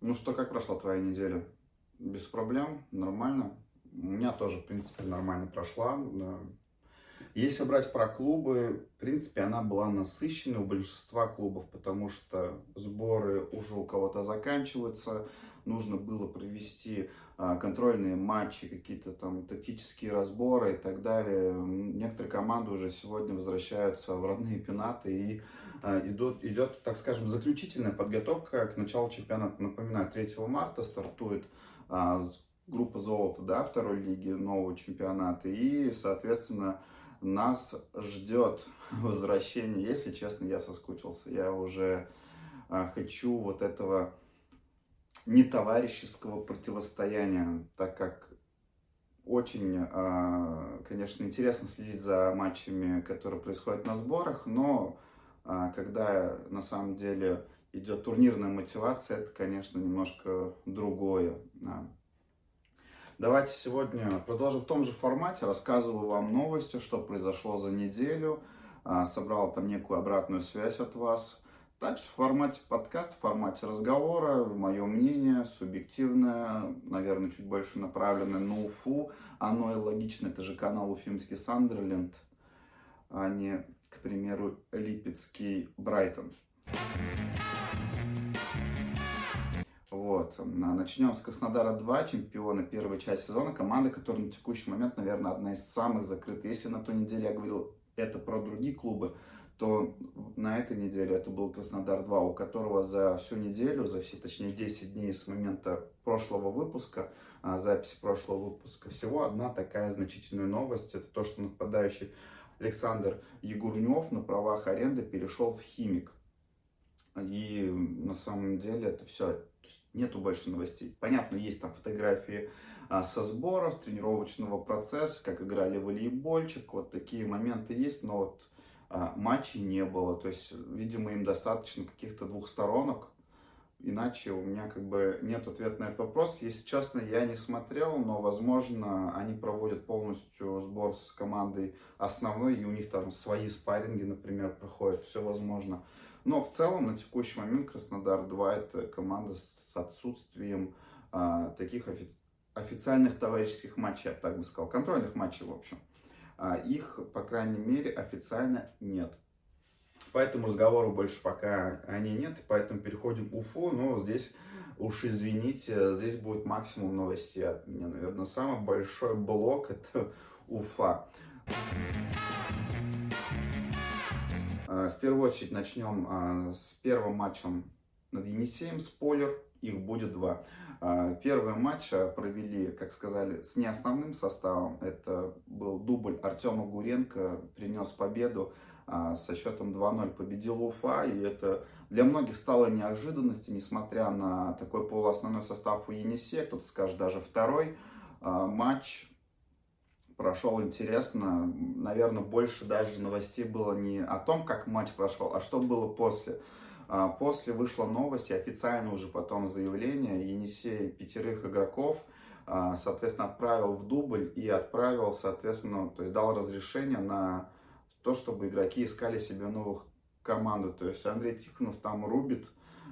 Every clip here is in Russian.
Ну что, как прошла твоя неделя? Без проблем? Нормально? У меня тоже, в принципе, нормально прошла. Если брать про клубы, в принципе, она была насыщена у большинства клубов, потому что сборы уже у кого-то заканчиваются, нужно было провести а, контрольные матчи, какие-то там тактические разборы и так далее. Некоторые команды уже сегодня возвращаются в родные пенаты и а, идут, идет, так скажем, заключительная подготовка к началу чемпионата. Напоминаю, 3 марта стартует а, группа золота да, второй лиги нового чемпионата. И, соответственно, нас ждет возвращение. Если честно, я соскучился. Я уже хочу вот этого нетоварищеского противостояния, так как очень, а, конечно, интересно следить за матчами, которые происходят на сборах, но а, когда на самом деле идет турнирная мотивация, это, конечно, немножко другое. Давайте сегодня продолжим в том же формате, рассказываю вам новости, что произошло за неделю, а, собрал там некую обратную связь от вас. Также в формате подкаста, в формате разговора, мое мнение, субъективное, наверное, чуть больше направленное на Уфу. Оно и логично, это же канал Уфимский Сандерленд, а не, к примеру, Липецкий Брайтон. Вот. Начнем с Краснодара 2, чемпиона первой части сезона. Команда, которая на текущий момент, наверное, одна из самых закрытых. Если на той неделе я говорил это про другие клубы, то на этой неделе это был Краснодар 2, у которого за всю неделю, за все, точнее 10 дней с момента прошлого выпуска, а, записи прошлого выпуска, всего одна такая значительная новость. Это то, что нападающий Александр Егурнев на правах аренды перешел в Химик. И на самом деле это все, нету больше новостей. Понятно, есть там фотографии а, со сборов, тренировочного процесса, как играли волейбольчик, вот такие моменты есть, но вот а, матчей не было. То есть, видимо, им достаточно каких-то двух сторонок. Иначе у меня как бы нет ответа на этот вопрос. Если честно, я не смотрел, но, возможно, они проводят полностью сбор с командой основной, и у них там свои спарринги, например, проходят. Все возможно. Но в целом на текущий момент Краснодар 2 это команда с отсутствием а, таких офи- официальных товарищеских матчей, я так бы сказал, контрольных матчей, в общем а их, по крайней мере, официально нет. Поэтому разговору больше пока о ней нет, поэтому переходим к Уфу, но здесь уж извините, здесь будет максимум новостей от меня, наверное. Самый большой блок это Уфа. А, в первую очередь начнем а, с первым матчем над Енисеем, спойлер, их будет два. А, первый матч провели, как сказали, с неосновным составом. Это был дубль Артема Гуренко, принес победу со счетом 2-0 победил Уфа. И это для многих стало неожиданностью, несмотря на такой полуосновной состав у Енисея. Кто-то скажет, даже второй матч прошел интересно. Наверное, больше даже новостей было не о том, как матч прошел, а что было после. А после вышла новость и официально уже потом заявление. Енисей пятерых игроков, а, соответственно, отправил в дубль и отправил, соответственно, то есть дал разрешение на то, чтобы игроки искали себе новых команду. То есть Андрей Тихонов там рубит,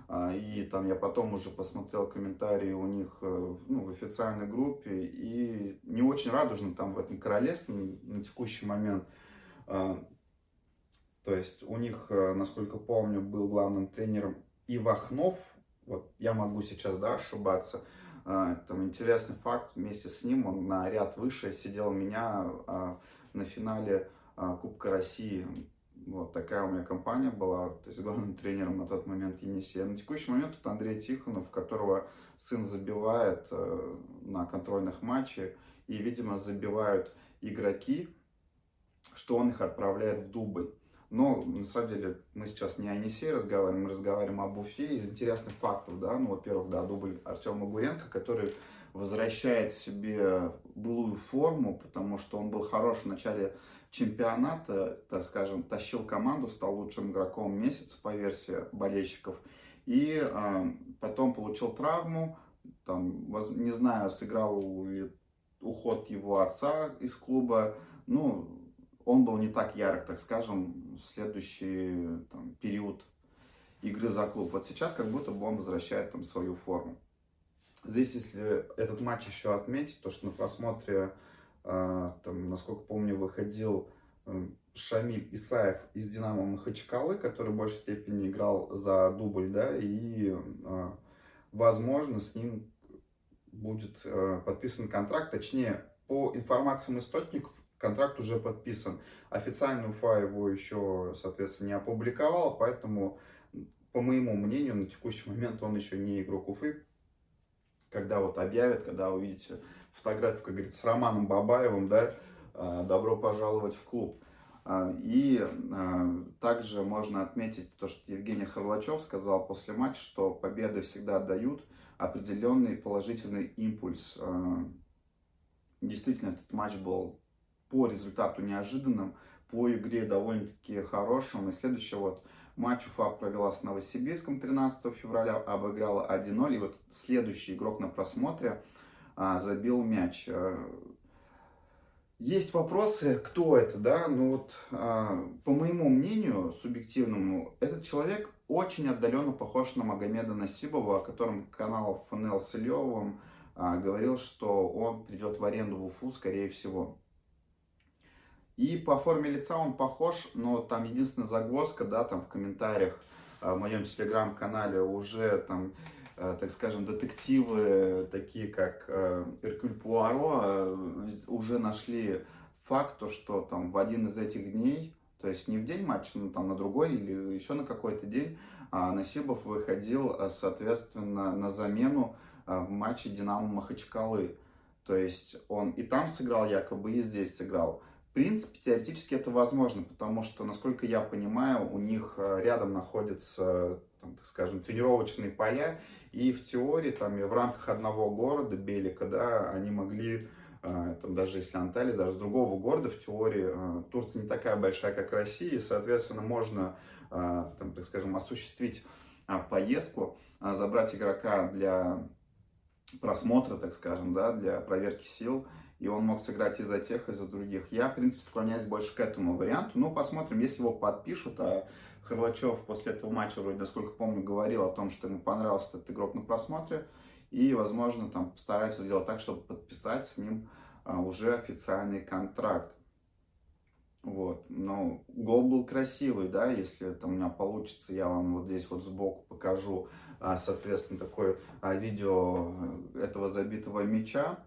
а, и там я потом уже посмотрел комментарии у них э, ну, в официальной группе, и не очень радужно там в этом королевстве на текущий момент. То есть у них, э, насколько помню, был главным тренером Ивахнов. Вот я могу сейчас да, ошибаться. А, там интересный факт, вместе с ним он на ряд выше сидел меня а, на финале а, Кубка России. Вот такая у меня компания была, то есть главным тренером на тот момент Енисея. На текущий момент тут Андрей Тихонов, которого сын забивает э, на контрольных матчах, и, видимо, забивают игроки, что он их отправляет в дубль. Но, на самом деле, мы сейчас не о Енисее разговариваем, мы разговариваем об Уфе. Из интересных фактов, да, ну, во-первых, да, дубль Артема Гуренко, который возвращает себе былую форму, потому что он был хорош в начале чемпионата, так скажем, тащил команду, стал лучшим игроком месяца по версии болельщиков. И э, потом получил травму, там, не знаю, сыграл уход его отца из клуба. Ну, он был не так ярок, так скажем, в следующий там, период игры за клуб. Вот сейчас как будто бы он возвращает там свою форму. Здесь, если этот матч еще отметить, то что на просмотре, э, там, насколько помню, выходил Шамиль Исаев из Динамо Махачкалы, который в большей степени играл за дубль, да, и, э, возможно, с ним будет э, подписан контракт, точнее, по информациям источников, контракт уже подписан. Официально Уфа его еще, соответственно, не опубликовал, поэтому, по моему мнению, на текущий момент он еще не игрок Уфы. Когда вот объявят, когда увидите фотографию, как говорится, с Романом Бабаевым, да, э, добро пожаловать в клуб. Э, и также можно отметить то, что Евгений Харлачев сказал после матча, что победы всегда дают определенный положительный импульс Действительно, этот матч был по результату неожиданным, по игре довольно-таки хорошим. И следующий вот матч Уфа провела с Новосибирском 13 февраля, обыграла 1-0. И вот следующий игрок на просмотре а, забил мяч. А, есть вопросы, кто это, да? Ну вот, а, по моему мнению, субъективному, этот человек очень отдаленно похож на Магомеда Насибова, о котором канал ФНЛ с Ильевым а, говорил, что он придет в аренду в Уфу, скорее всего. И по форме лица он похож, но там единственная загвоздка, да, там в комментариях а, в моем телеграм-канале уже там, а, так скажем, детективы, такие как Эркюль Пуаро, уже нашли факт, то, что там в один из этих дней, то есть не в день матча, но там на другой или еще на какой-то день, Насибов выходил, соответственно, на замену в матче Динамо Махачкалы. То есть он и там сыграл якобы, и здесь сыграл. В принципе, теоретически это возможно, потому что, насколько я понимаю, у них а, рядом находятся, там, так скажем, тренировочные поля, и в теории, там, и в рамках одного города, Белика, да, они могли, а, там, даже если Анталия, даже с другого города, в теории, Турция не такая большая, как Россия, и, соответственно, можно, там, так скажем, осуществить поездку, забрать игрока для просмотра, так скажем, да, для проверки сил, и он мог сыграть и за тех, и за других. Я, в принципе, склоняюсь больше к этому варианту, но посмотрим, если его подпишут, а Харлачев после этого матча, вроде, насколько помню, говорил о том, что ему понравился этот игрок на просмотре, и, возможно, там постараются сделать так, чтобы подписать с ним а, уже официальный контракт. Вот, но гол был красивый, да, если это у меня получится, я вам вот здесь вот сбоку покажу а, соответственно, такое а, видео этого забитого мяча.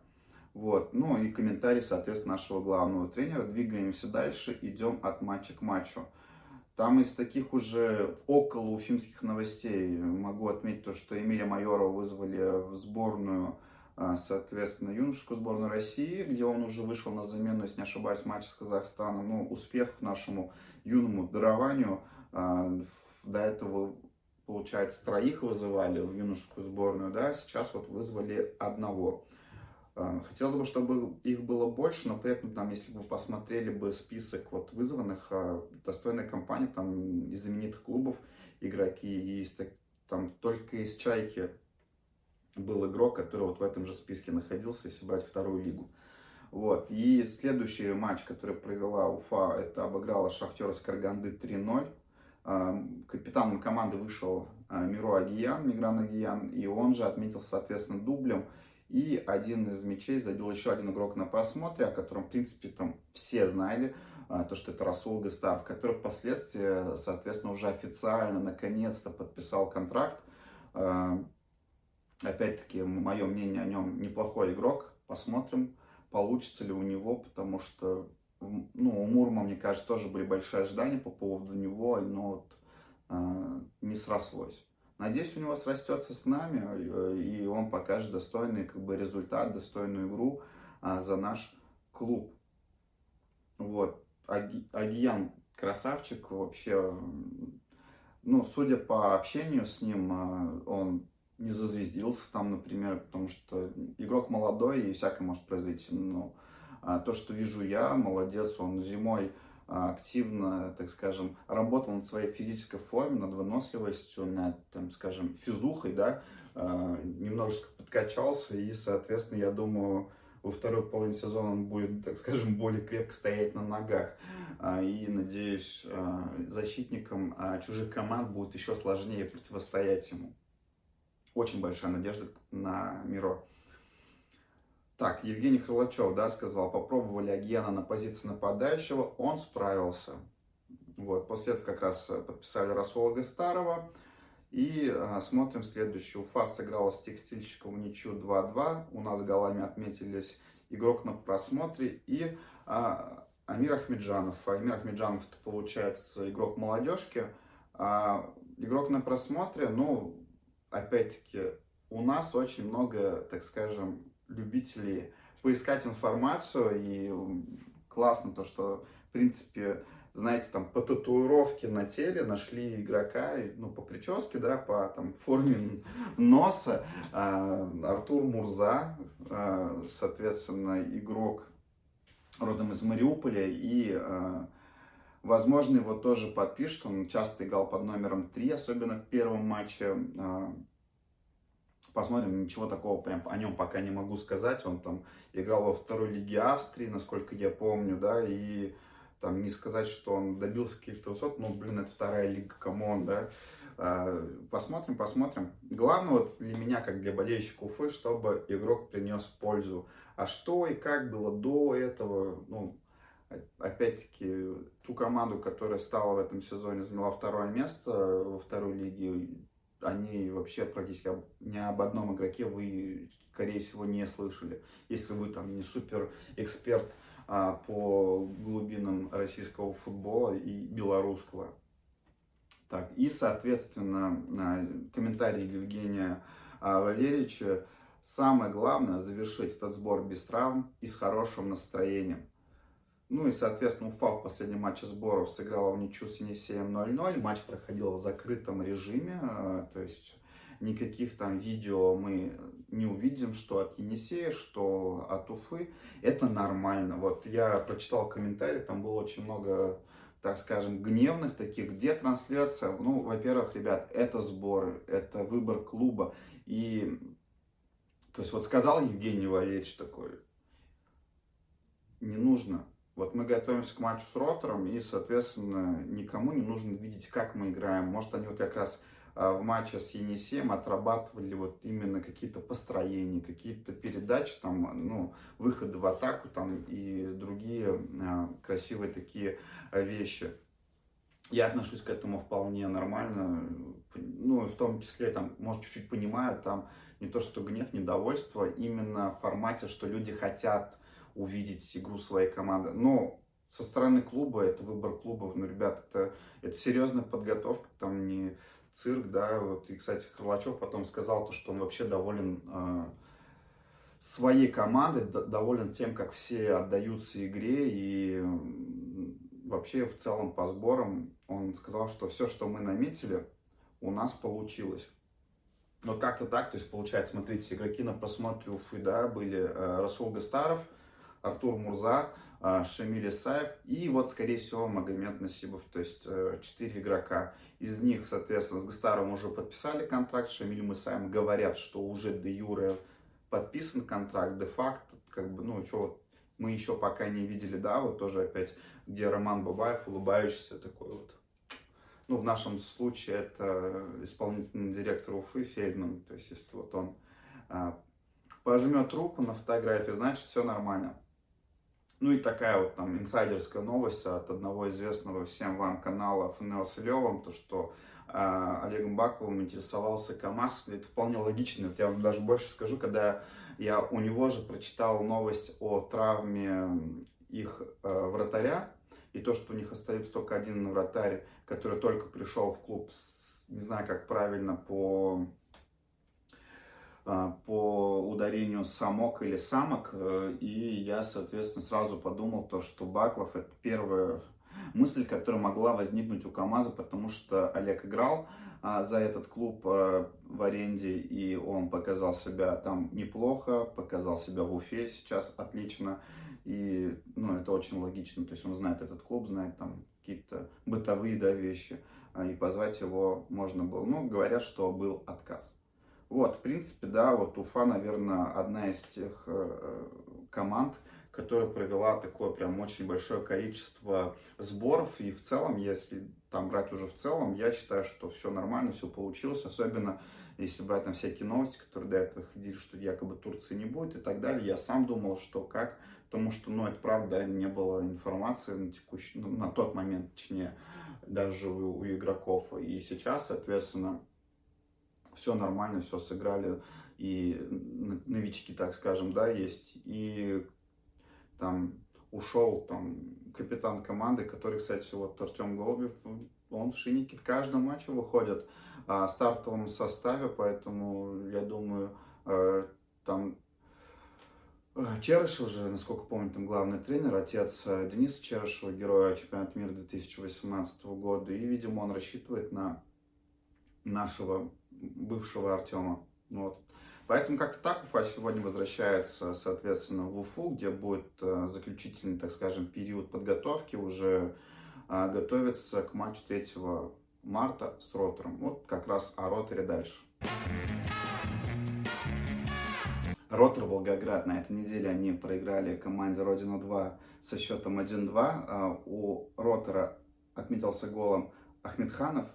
Вот. Ну и комментарий, соответственно, нашего главного тренера. Двигаемся дальше, идем от матча к матчу. Там из таких уже около уфимских новостей могу отметить то, что Эмиля Майорова вызвали в сборную, а, соответственно, юношескую сборную России, где он уже вышел на замену, если не ошибаюсь, матч с Казахстаном. Ну, успех нашему юному дарованию. До этого получается, троих вызывали в юношескую сборную, да, сейчас вот вызвали одного. А, хотелось бы, чтобы их было больше, но при этом, там, если бы вы посмотрели бы список вот вызванных, а, достойной компании, там, из знаменитых клубов игроки, из, там, только из «Чайки» был игрок, который вот в этом же списке находился, если брать вторую лигу. Вот. И следующий матч, который провела Уфа, это обыграла Шахтер из Карганды 3-0. Капитаном команды вышел Миро Агиян, Мигран Агиян, и он же отметился, соответственно, дублем. И один из мячей забил еще один игрок на просмотре, о котором, в принципе, там все знали, а, то, что это Расул Гастав, который впоследствии, соответственно, уже официально, наконец-то подписал контракт. А, опять-таки, мое мнение о нем неплохой игрок. Посмотрим, получится ли у него, потому что ну, у Мурма, мне кажется, тоже были большие ожидания по поводу него, но вот, э, не срослось. Надеюсь, у него срастется с нами, э, и он покажет достойный как бы, результат, достойную игру э, за наш клуб. Вот. Аги, Агиян красавчик вообще. Ну, судя по общению с ним, э, он не зазвездился там, например, потому что игрок молодой и всякое может произойти. Но а, то, что вижу я, молодец, он зимой а, активно, так скажем, работал над своей физической формой, над выносливостью, над, там, скажем, физухой, да, а, немножечко подкачался, и, соответственно, я думаю, во второй половине сезона он будет, так скажем, более крепко стоять на ногах. А, и, надеюсь, а, защитникам чужих команд будет еще сложнее противостоять ему. Очень большая надежда на Миро. Так, Евгений Крылачев, да, сказал, попробовали Агьяна на позиции нападающего, он справился. Вот, после этого как раз подписали Расула Гастарова. И а, смотрим следующую. Уфа сыграла с текстильщиком в ничью 2-2. У нас голами отметились игрок на просмотре и а, Амир Ахмеджанов. Амир Ахмеджанов это получается игрок молодежки. А, игрок на просмотре, ну, опять-таки, у нас очень много, так скажем, любителей поискать информацию. И классно то, что, в принципе, знаете, там по татуировке на теле нашли игрока, ну, по прическе, да, по там, форме носа. А, Артур Мурза, а, соответственно, игрок родом из Мариуполя, и, а, возможно, его тоже подпишут, он часто играл под номером 3, особенно в первом матче. Посмотрим, ничего такого прям о нем пока не могу сказать. Он там играл во второй лиге Австрии, насколько я помню, да, и там не сказать, что он добился каких-то высот, ну, блин, это вторая лига, come on, да. А, посмотрим, посмотрим. Главное вот для меня, как для болельщика Уфы, чтобы игрок принес пользу. А что и как было до этого, ну, опять-таки, ту команду, которая стала в этом сезоне, заняла второе место во второй лиге, они вообще практически ни об одном игроке вы, скорее всего, не слышали. Если вы там не супер эксперт а, по глубинам российского футбола и белорусского. Так, и, соответственно, комментарий Евгения а, Валерьевича. Самое главное завершить этот сбор без травм и с хорошим настроением. Ну и, соответственно, Уфа в последнем матче сборов сыграла в ничью с Енисеем 0-0. Матч проходил в закрытом режиме, а, то есть никаких там видео мы не увидим, что от Енисея, что от Уфы. Это нормально. Вот я прочитал комментарий, там было очень много так скажем, гневных таких, где трансляция? Ну, во-первых, ребят, это сборы, это выбор клуба. И, то есть, вот сказал Евгений Валерьевич такой, не нужно. Вот мы готовимся к матчу с Ротором, и, соответственно, никому не нужно видеть, как мы играем. Может, они вот как раз а, в матче с Енисеем отрабатывали вот именно какие-то построения, какие-то передачи, там, ну, выходы в атаку там и другие а, красивые такие а, вещи. Я отношусь к этому вполне нормально, ну, в том числе, там, может, чуть-чуть понимаю, там, не то, что гнев, недовольство, именно в формате, что люди хотят увидеть игру своей команды. Но со стороны клуба, это выбор клуба, ну, ребят, это, это серьезная подготовка, там не цирк, да, вот, и, кстати, Крылачев потом сказал то, что он вообще доволен э, своей командой, доволен тем, как все отдаются игре, и вообще в целом по сборам он сказал, что все, что мы наметили, у нас получилось. Вот как-то так, то есть получается, смотрите, игроки на просмотре Уфы, да, были э, Расул Гастаров, Артур Мурза, а, Шамиль Исаев и вот, скорее всего, Магомед Насибов, то есть э, четыре игрока. Из них, соответственно, с Гастаром уже подписали контракт, Шамилем Исаевым говорят, что уже де юре подписан контракт, де-факто, как бы, ну, что мы еще пока не видели, да, вот тоже опять, где Роман Бабаев, улыбающийся такой вот. Ну, в нашем случае это исполнительный директор Уфы Фельдман, то есть если вот он а, пожмет руку на фотографии, значит все нормально. Ну и такая вот там инсайдерская новость от одного известного всем вам канала ФНЛ с Левым, то что э, Олегом Баковым интересовался КАМАЗ. Это вполне логично. Вот я вам даже больше скажу, когда я у него же прочитал новость о травме их э, вратаря, и то, что у них остается только один вратарь, который только пришел в клуб, с, не знаю, как правильно по по ударению самок или самок, э, и я, соответственно, сразу подумал то, что Баклов это первая мысль, которая могла возникнуть у КАМАЗа, потому что Олег играл а, за этот клуб в аренде, и он показал себя там неплохо, показал себя в Уфе сейчас отлично, и ну, это очень логично, то есть он знает этот клуб, знает там какие-то бытовые да, вещи, и позвать его можно было. Ну, говорят, что был отказ. Вот, в принципе, да, вот Уфа, наверное, одна из тех э, команд, которая провела такое прям очень большое количество сборов. И в целом, если там брать уже в целом, я считаю, что все нормально, все получилось. Особенно если брать там всякие новости, которые до этого ходили, что якобы Турции не будет и так далее. Я сам думал, что как, потому что, ну, это правда, не было информации на текущий, ну, на тот момент, точнее, даже у, у игроков. И сейчас, соответственно, все нормально, все сыграли, и новички, так скажем, да, есть, и там ушел там капитан команды, который, кстати, вот Артем Голубев, он в шиннике в каждом матче выходит а, в стартовом составе, поэтому я думаю, а, там а, Черышев же, насколько помню, там главный тренер, отец а, Дениса Черышева, героя чемпионата мира 2018 года, и, видимо, он рассчитывает на нашего бывшего Артема. Вот. Поэтому как-то так Уфа сегодня возвращается, соответственно, в Уфу, где будет э, заключительный, так скажем, период подготовки, уже э, готовится к матчу 3 марта с Ротором. Вот как раз о Роторе дальше. Ротор Волгоград на этой неделе они проиграли команде Родина-2 со счетом 1-2. А у Ротора отметился голом Ахмедханов.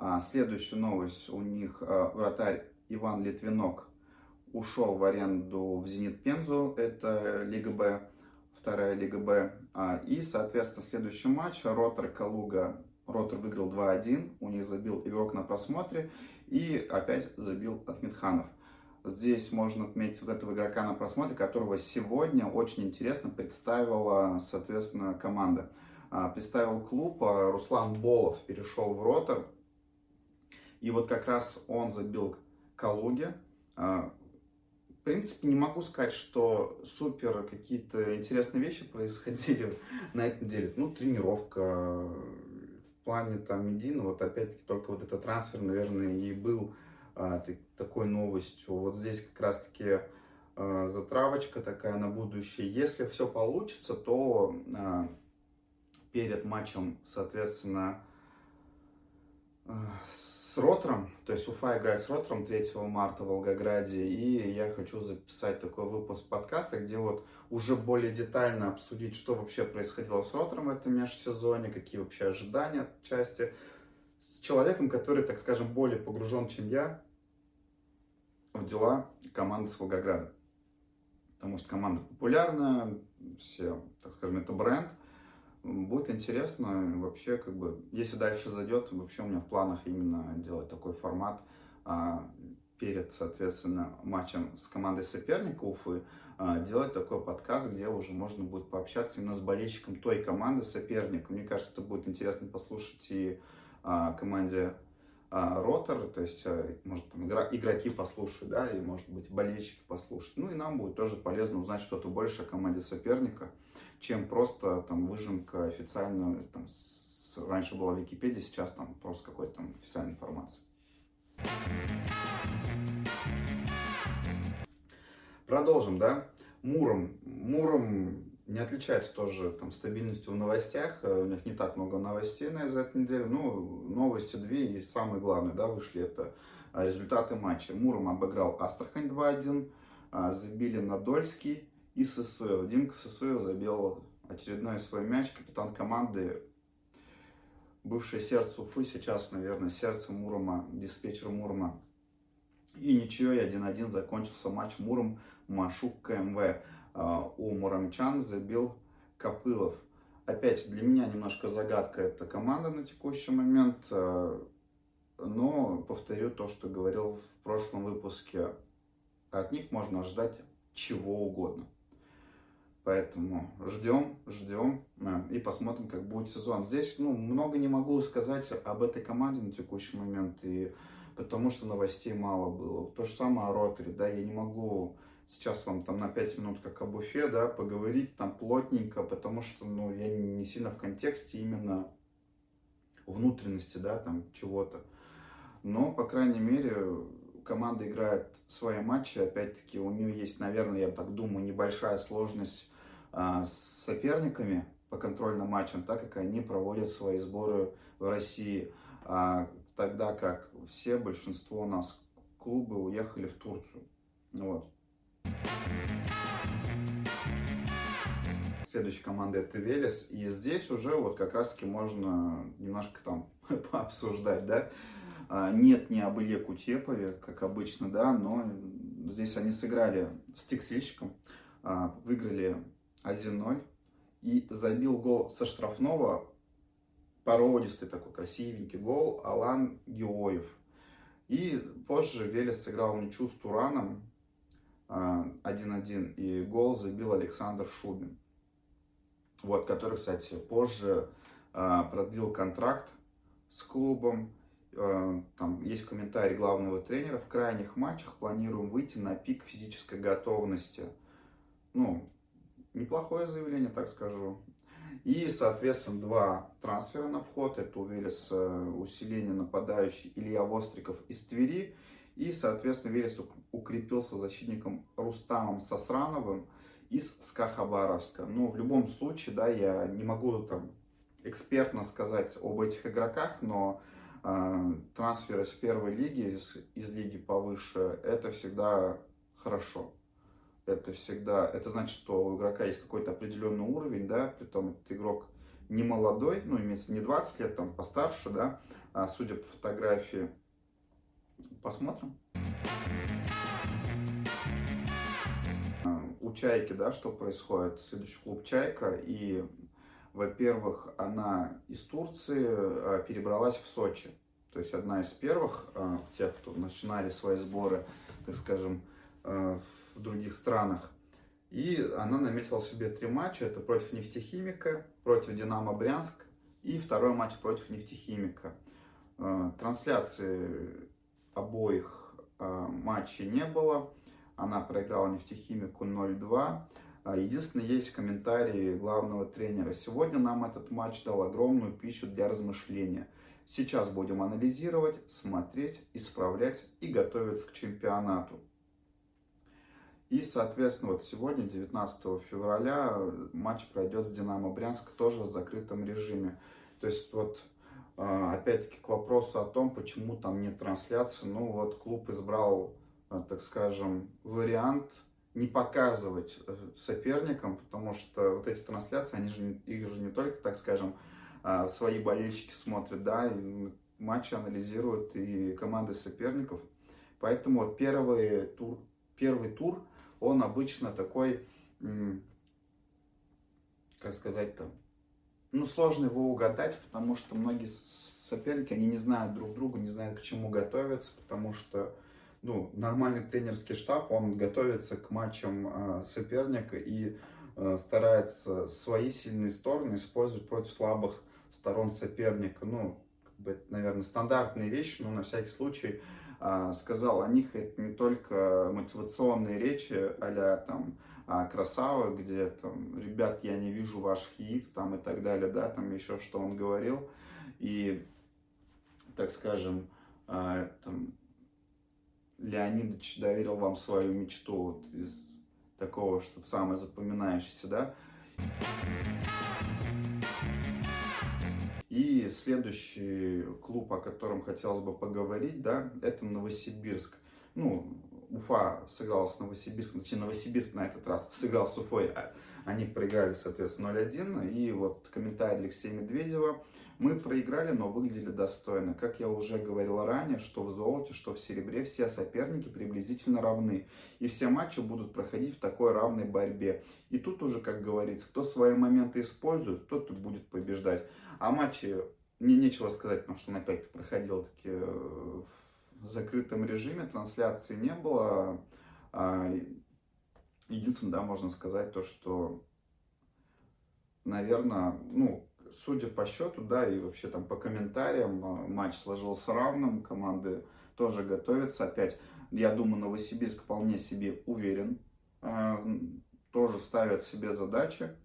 А следующая новость. У них э, вратарь Иван Литвинок ушел в аренду в Зенит Пензу, это Лига Б, вторая Лига Б. А, и, соответственно, следующий матч Ротор Калуга. Ротор выиграл 2-1, у них забил игрок на просмотре и опять забил Ахмедханов. Здесь можно отметить вот этого игрока на просмотре, которого сегодня очень интересно представила, соответственно, команда. А, представил клуб, а, Руслан Болов перешел в Ротор. И вот как раз он забил Калуге принципе, не могу сказать, что супер какие-то интересные вещи происходили на этой неделе. Ну, тренировка в плане там Медина, вот опять-таки только вот этот трансфер, наверное, и был а, такой новостью. Вот здесь как раз-таки а, затравочка такая на будущее. Если все получится, то а, перед матчем, соответственно, а, с с Ротором, то есть Уфа играет с Ротором 3 марта в Волгограде, и я хочу записать такой выпуск подкаста, где вот уже более детально обсудить, что вообще происходило с Ротором в этом межсезоне, какие вообще ожидания от части, с человеком, который, так скажем, более погружен, чем я, в дела команды с Волгограда. Потому что команда популярная, все, так скажем, это бренд, Будет интересно, вообще, как бы, если дальше зайдет, вообще у меня в планах именно делать такой формат а, перед, соответственно, матчем с командой соперника Уфы, а, делать такой подкаст, где уже можно будет пообщаться именно с болельщиком той команды соперника. Мне кажется, это будет интересно послушать и а, команде а, Ротор, то есть, а, может, там игроки послушают, да, и, может быть, болельщики послушают. Ну, и нам будет тоже полезно узнать что-то больше о команде соперника чем просто там выжимка официальная, там, с, раньше была Википедия, сейчас там просто какой-то там официальная информация. Продолжим, да? Муром. Муром не отличается тоже там стабильностью в новостях. Э, у них не так много новостей на этой неделе. Ну, новости две и самые главные, да, вышли это э, результаты матча. Муром обыграл Астрахань 2-1, э, забили Надольский и Сысоев. Димка Сысоев забил очередной свой мяч. Капитан команды, бывшее сердце Уфы, сейчас, наверное, сердце Мурома, диспетчер Мурома. И ничего, 1-1 закончился матч Муром Машук КМВ. А, у муромчан забил Копылов. Опять для меня немножко загадка эта команда на текущий момент. А, но повторю то, что говорил в прошлом выпуске. От них можно ожидать чего угодно. Поэтому ждем, ждем и посмотрим, как будет сезон. Здесь ну, много не могу сказать об этой команде на текущий момент, и потому что новостей мало было. То же самое о Роторе, да, я не могу сейчас вам там на 5 минут как об Уфе, да, поговорить там плотненько, потому что, ну, я не сильно в контексте именно внутренности, да, там чего-то. Но, по крайней мере, команда играет свои матчи, опять-таки у нее есть, наверное, я так думаю, небольшая сложность с соперниками по контрольным матчам, так как они проводят свои сборы в России, а, тогда как все, большинство у нас клубы уехали в Турцию. Вот. Следующая команда это Велес. И здесь уже вот как раз таки можно немножко там пообсуждать, да. А, нет ни об Илье Кутепове, как обычно, да, но здесь они сыграли с текстильщиком, а, выиграли 1-0 и забил гол со штрафного породистый такой красивенький гол Алан Геоев. И позже Велес сыграл ничью с Тураном 1-1, а, и гол забил Александр Шубин. Вот, который, кстати, позже а, продлил контракт с клубом. А, там есть комментарий главного тренера. В крайних матчах планируем выйти на пик физической готовности. Ну, неплохое заявление, так скажу. И, соответственно, два трансфера на вход. Это Велес усиление нападающий Илья Востриков из Твери. И, соответственно, Велес укрепился защитником Рустамом Сосрановым из СКА Хабаровска. Ну, в любом случае, да, я не могу там экспертно сказать об этих игроках, но э, трансфер из первой лиги, из, из лиги повыше, это всегда хорошо. Это всегда, это значит, что у игрока есть какой-то определенный уровень, да, при том этот игрок не молодой, ну, имеется не 20 лет, там, постарше, да, а судя по фотографии. Посмотрим. у Чайки, да, что происходит. Следующий клуб Чайка. И, во-первых, она из Турции а, перебралась в Сочи. То есть одна из первых, а, тех, кто начинали свои сборы, так скажем, а, в других странах. И она наметила себе три матча. Это против нефтехимика, против Динамо Брянск и второй матч против нефтехимика. Трансляции обоих матчей не было. Она проиграла нефтехимику 0-2. А, единственное, есть комментарии главного тренера. Сегодня нам этот матч дал огромную пищу для размышления. Сейчас будем анализировать, смотреть, исправлять и готовиться к чемпионату. И, соответственно, вот сегодня, 19 февраля, матч пройдет с Динамо Брянск тоже в закрытом режиме. То есть, вот, а, опять-таки, к вопросу о том, почему там нет трансляции. Ну, вот, клуб избрал Э, так скажем, вариант не показывать э, соперникам, потому что вот эти трансляции, они же, их же не только, так скажем, а, свои болельщики смотрят, да, и матчи анализируют и команды соперников. Поэтому вот первый тур, первый тур, он обычно такой, как сказать-то, ну, сложно его угадать, потому что многие соперники, они не знают друг друга, не знают, к чему готовиться, потому что ну, нормальный тренерский штаб, он готовится к матчам э, соперника и э, старается свои сильные стороны использовать против слабых сторон соперника. Ну, наверное, стандартные вещи, но на всякий случай сказал о них это не только мотивационные речи а там красава, где там, ребят, я не вижу ваших яиц, там и так далее, да, там еще что он говорил. И, так скажем, там, Леонидович доверил вам свою мечту вот из такого, чтобы самое запоминающееся, да? И следующий клуб, о котором хотелось бы поговорить, да, это Новосибирск. Ну, Уфа сыграл с Новосибирском, точнее, Новосибирск на этот раз сыграл с Уфой, а они проиграли, соответственно, 0-1. И вот комментарий Алексея Медведева. Мы проиграли, но выглядели достойно. Как я уже говорил ранее, что в золоте, что в серебре все соперники приблизительно равны. И все матчи будут проходить в такой равной борьбе. И тут уже, как говорится, кто свои моменты использует, тот будет побеждать. А матчи, мне нечего сказать, потому что он опять проходил таки э, в закрытом режиме, трансляции не было. А, единственное, да, можно сказать то, что, наверное, ну, судя по счету, да, и вообще там по комментариям, а, матч сложился равным, команды тоже готовятся. Опять, я думаю, Новосибирск вполне себе уверен, а, тоже ставят себе задачи.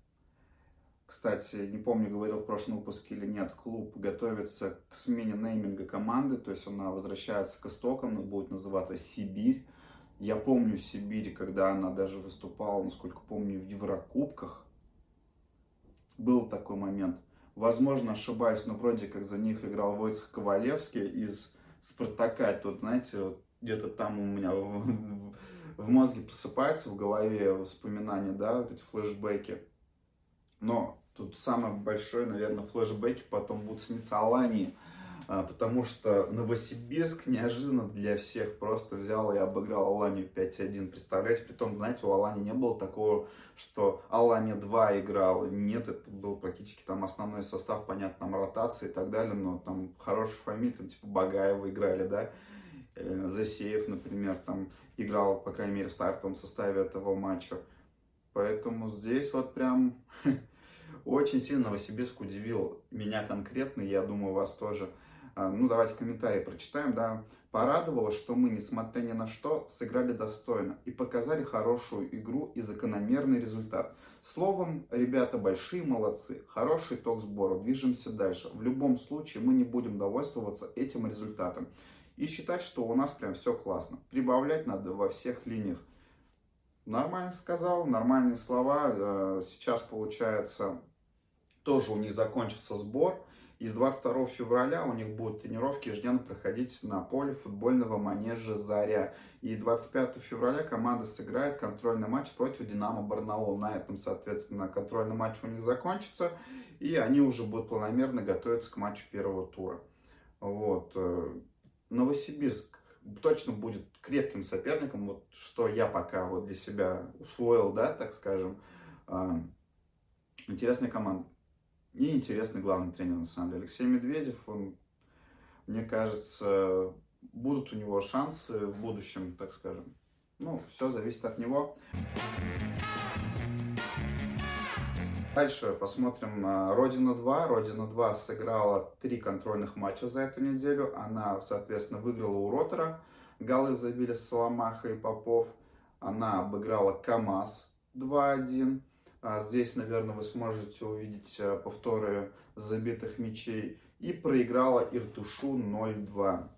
Кстати, не помню, говорил в прошлом выпуске или нет, клуб готовится к смене нейминга команды, то есть она возвращается к истокам, она будет называться Сибирь. Я помню Сибирь, когда она даже выступала, насколько помню, в Еврокубках. Был такой момент – Возможно, ошибаюсь, но вроде как за них играл Войцех Ковалевский из Спартака. Тут, знаете, где-то там у меня в, в мозге просыпается, в голове воспоминания, да, вот эти флешбеки. Но тут самый большой, наверное, флешбеки потом будут сниться Алании. А, потому что Новосибирск неожиданно для всех просто взял и обыграл Аланию 5-1. Представляете, при том, знаете, у Алани не было такого, что Алания 2 играл. Нет, это был практически там основной состав, понятно, там ротации и так далее, но там хорошие фамилии, там типа Багаева играли, да, э, Засеев, например, там играл, по крайней мере, в стартовом составе этого матча. Поэтому здесь вот прям очень сильно Новосибирск удивил меня конкретно, я думаю, вас тоже. А, ну, давайте комментарии прочитаем, да. Порадовало, что мы, несмотря ни на что, сыграли достойно и показали хорошую игру и закономерный результат. Словом, ребята большие молодцы, хороший итог сбора, движемся дальше. В любом случае мы не будем довольствоваться этим результатом и считать, что у нас прям все классно. Прибавлять надо во всех линиях. Нормально сказал, нормальные слова. Э, сейчас, получается, тоже у них закончится сбор. И с 22 февраля у них будут тренировки ежедневно проходить на поле футбольного манежа «Заря». И 25 февраля команда сыграет контрольный матч против «Динамо Барнаул». На этом, соответственно, контрольный матч у них закончится. И они уже будут планомерно готовиться к матчу первого тура. Вот. Э, Новосибирск точно будет крепким соперником, вот что я пока вот для себя усвоил, да, так скажем. А, интересная команда. И интересный главный тренер, на самом деле. Алексей Медведев, он, мне кажется, будут у него шансы в будущем, так скажем. Ну, все зависит от него. Дальше посмотрим а, Родина 2. Родина 2 сыграла три контрольных матча за эту неделю. Она, соответственно, выиграла у Ротора. Голы забили Соломаха и Попов. Она обыграла КАМАЗ 2-1. А здесь, наверное, вы сможете увидеть а, повторы забитых мячей. И проиграла Иртушу 0-2.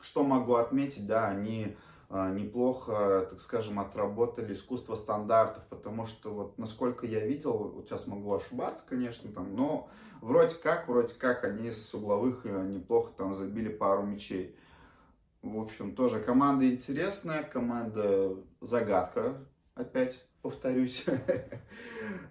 Что могу отметить, да, они а, неплохо, так скажем, отработали искусство стандартов, потому что вот насколько я видел, вот сейчас могу ошибаться, конечно, там, но вроде как, вроде как они с угловых э, неплохо там забили пару мячей. В общем, тоже команда интересная, команда загадка, опять повторюсь.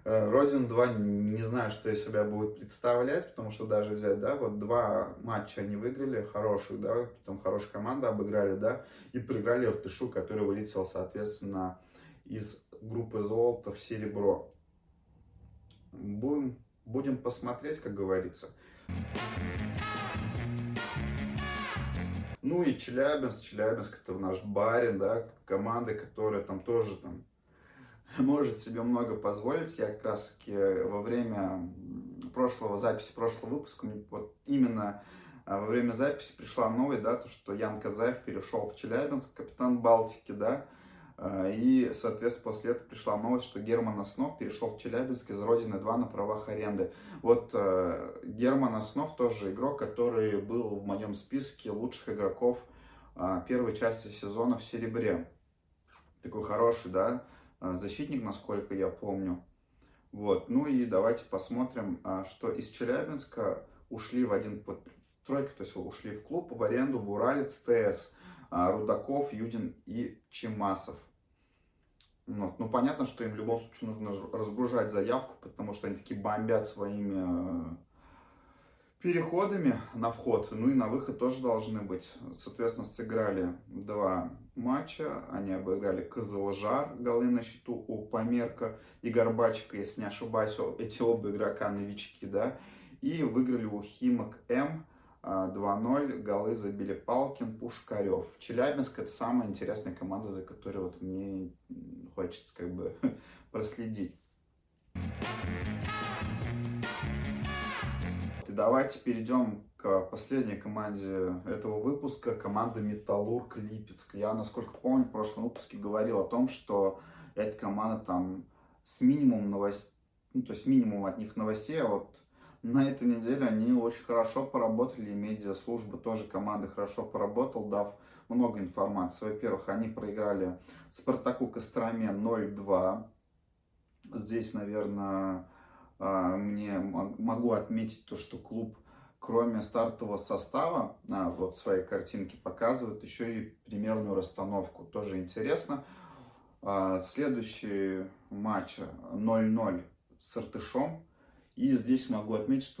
Э, Родин 2 не знаю, что из себя будет представлять, потому что даже взять, да, вот два матча они выиграли, хороших, да, потом хорошая команда обыграли, да, и проиграли Иртышу, который вылетел, соответственно, из группы золота в серебро. Будем, будем посмотреть, как говорится. Ну и Челябинск, Челябинск это наш барин, да, команда, которая там тоже там может себе много позволить. Я как раз таки во время прошлого записи, прошлого выпуска, вот именно а, во время записи пришла новость, да, то, что Ян Казаев перешел в Челябинск, капитан Балтики, да, а, и, соответственно, после этого пришла новость, что Герман Основ перешел в Челябинск из Родины 2 на правах аренды. Вот э, Герман Основ тоже игрок, который был в моем списке лучших игроков э, первой части сезона в серебре. Такой хороший, да, защитник, насколько я помню. Вот. Ну и давайте посмотрим, а, что из Челябинска ушли в один вот, тройка, то есть ушли в клуб в аренду в Уралец ТС. А, Рудаков, Юдин и Чемасов. Вот. Ну, понятно, что им в любом случае нужно разгружать заявку, потому что они такие бомбят своими переходами на вход, ну и на выход тоже должны быть. Соответственно, сыграли два матча, они обыграли Кызылжар, голы на счету у Померка и Горбачика, если не ошибаюсь, эти оба игрока новички, да, и выиграли у Химок М 2-0, а, голы забили Палкин, Пушкарев. Челябинск это самая интересная команда, за которой вот мне хочется как бы проследить. И давайте перейдем к последней команде этого выпуска, команда Металлург Липецк. Я, насколько помню, в прошлом выпуске говорил о том, что эта команда там с минимумом новостей, ну, то есть минимум от них новостей, а вот на этой неделе они очень хорошо поработали, и медиаслужба тоже команда хорошо поработал, дав много информации. Во-первых, они проиграли Спартаку Костроме 0-2. Здесь, наверное, мне могу отметить то, что клуб, кроме стартового состава, а, вот своей картинки показывает еще и примерную расстановку. Тоже интересно. А, следующий матч 0-0 с Артышом. И здесь могу отметить, что